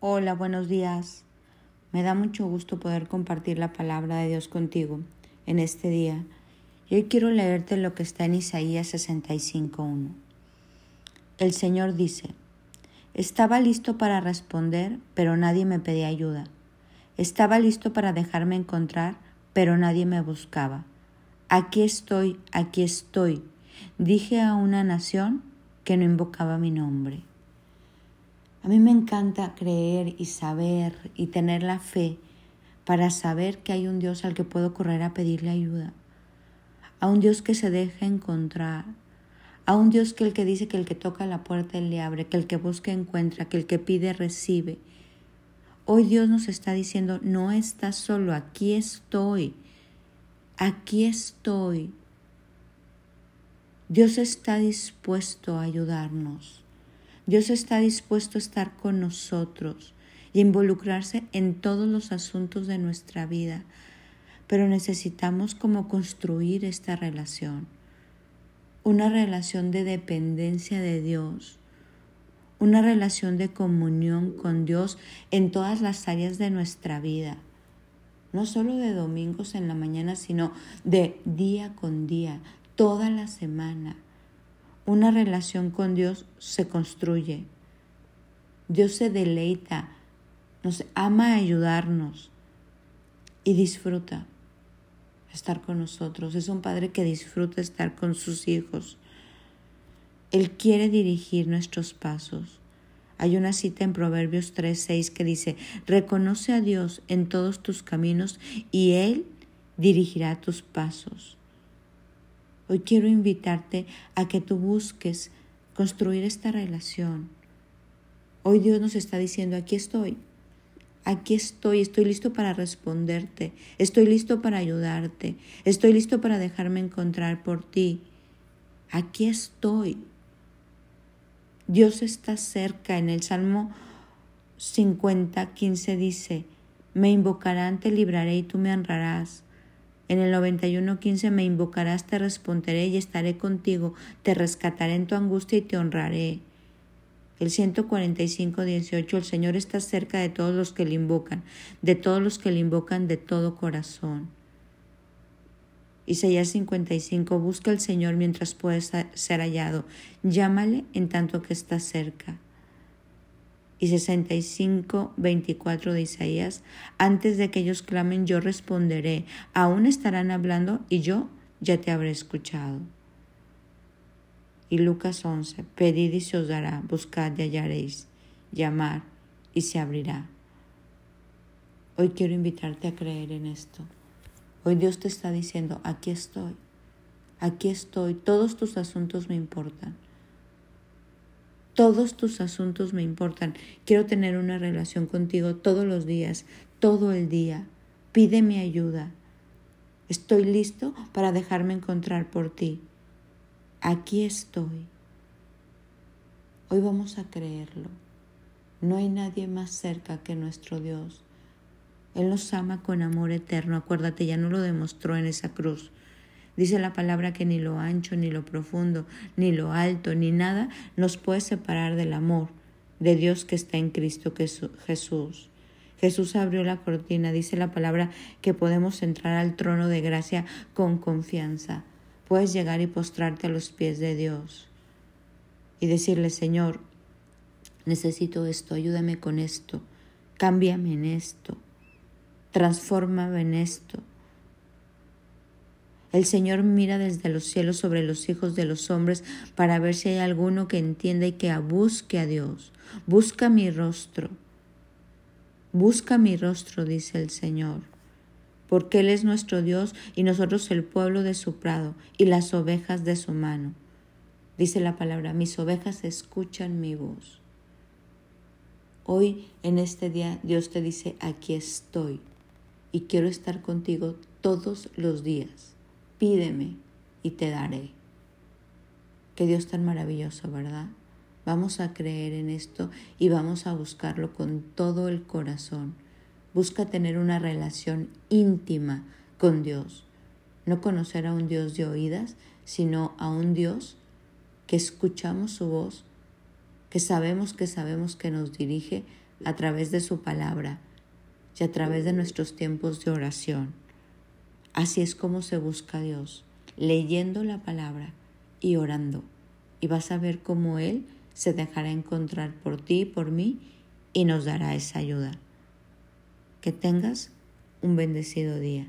Hola, buenos días. Me da mucho gusto poder compartir la palabra de Dios contigo en este día. Y hoy quiero leerte lo que está en Isaías 65.1. El Señor dice, Estaba listo para responder, pero nadie me pedía ayuda. Estaba listo para dejarme encontrar, pero nadie me buscaba. Aquí estoy, aquí estoy, dije a una nación que no invocaba mi nombre. A mí me encanta creer y saber y tener la fe para saber que hay un Dios al que puedo correr a pedirle ayuda, a un Dios que se deja encontrar, a un Dios que el que dice que el que toca la puerta él le abre, que el que busca encuentra, que el que pide recibe. Hoy Dios nos está diciendo, no estás solo, aquí estoy, aquí estoy. Dios está dispuesto a ayudarnos. Dios está dispuesto a estar con nosotros y involucrarse en todos los asuntos de nuestra vida, pero necesitamos como construir esta relación, una relación de dependencia de Dios, una relación de comunión con Dios en todas las áreas de nuestra vida, no solo de domingos en la mañana, sino de día con día, toda la semana una relación con Dios se construye. Dios se deleita, nos ama ayudarnos y disfruta estar con nosotros. Es un padre que disfruta estar con sus hijos. Él quiere dirigir nuestros pasos. Hay una cita en Proverbios 3:6 que dice, reconoce a Dios en todos tus caminos y Él dirigirá tus pasos. Hoy quiero invitarte a que tú busques construir esta relación. Hoy Dios nos está diciendo, aquí estoy, aquí estoy, estoy listo para responderte, estoy listo para ayudarte, estoy listo para dejarme encontrar por ti. Aquí estoy. Dios está cerca. En el Salmo 50, 15 dice, me invocarán, te libraré y tú me honrarás. En el 91.15 me invocarás, te responderé y estaré contigo, te rescataré en tu angustia y te honraré. El 145.18 El Señor está cerca de todos los que le invocan, de todos los que le invocan de todo corazón. Isaías 55 Busca al Señor mientras puedes ser hallado, llámale en tanto que está cerca y 65, 24 de Isaías, antes de que ellos clamen, yo responderé, aún estarán hablando y yo ya te habré escuchado. Y Lucas 11, pedid y se os dará, buscad y hallaréis, llamar y se abrirá. Hoy quiero invitarte a creer en esto. Hoy Dios te está diciendo, aquí estoy, aquí estoy, todos tus asuntos me importan. Todos tus asuntos me importan. Quiero tener una relación contigo todos los días, todo el día. Pide mi ayuda. Estoy listo para dejarme encontrar por ti. Aquí estoy. Hoy vamos a creerlo. No hay nadie más cerca que nuestro Dios. Él nos ama con amor eterno. Acuérdate, ya no lo demostró en esa cruz. Dice la palabra que ni lo ancho, ni lo profundo, ni lo alto, ni nada nos puede separar del amor de Dios que está en Cristo Jesús. Jesús abrió la cortina, dice la palabra que podemos entrar al trono de gracia con confianza. Puedes llegar y postrarte a los pies de Dios y decirle, Señor, necesito esto, ayúdame con esto, cámbiame en esto, transfórmame en esto. El Señor mira desde los cielos sobre los hijos de los hombres para ver si hay alguno que entienda y que busque a Dios. Busca mi rostro. Busca mi rostro, dice el Señor, porque Él es nuestro Dios y nosotros el pueblo de su prado y las ovejas de su mano. Dice la palabra, mis ovejas escuchan mi voz. Hoy, en este día, Dios te dice, aquí estoy y quiero estar contigo todos los días pídeme y te daré. Qué Dios tan maravilloso, ¿verdad? Vamos a creer en esto y vamos a buscarlo con todo el corazón. Busca tener una relación íntima con Dios. No conocer a un Dios de oídas, sino a un Dios que escuchamos su voz, que sabemos que sabemos que nos dirige, a través de su palabra y a través de nuestros tiempos de oración. Así es como se busca a Dios, leyendo la palabra y orando. Y vas a ver cómo Él se dejará encontrar por ti y por mí y nos dará esa ayuda. Que tengas un bendecido día.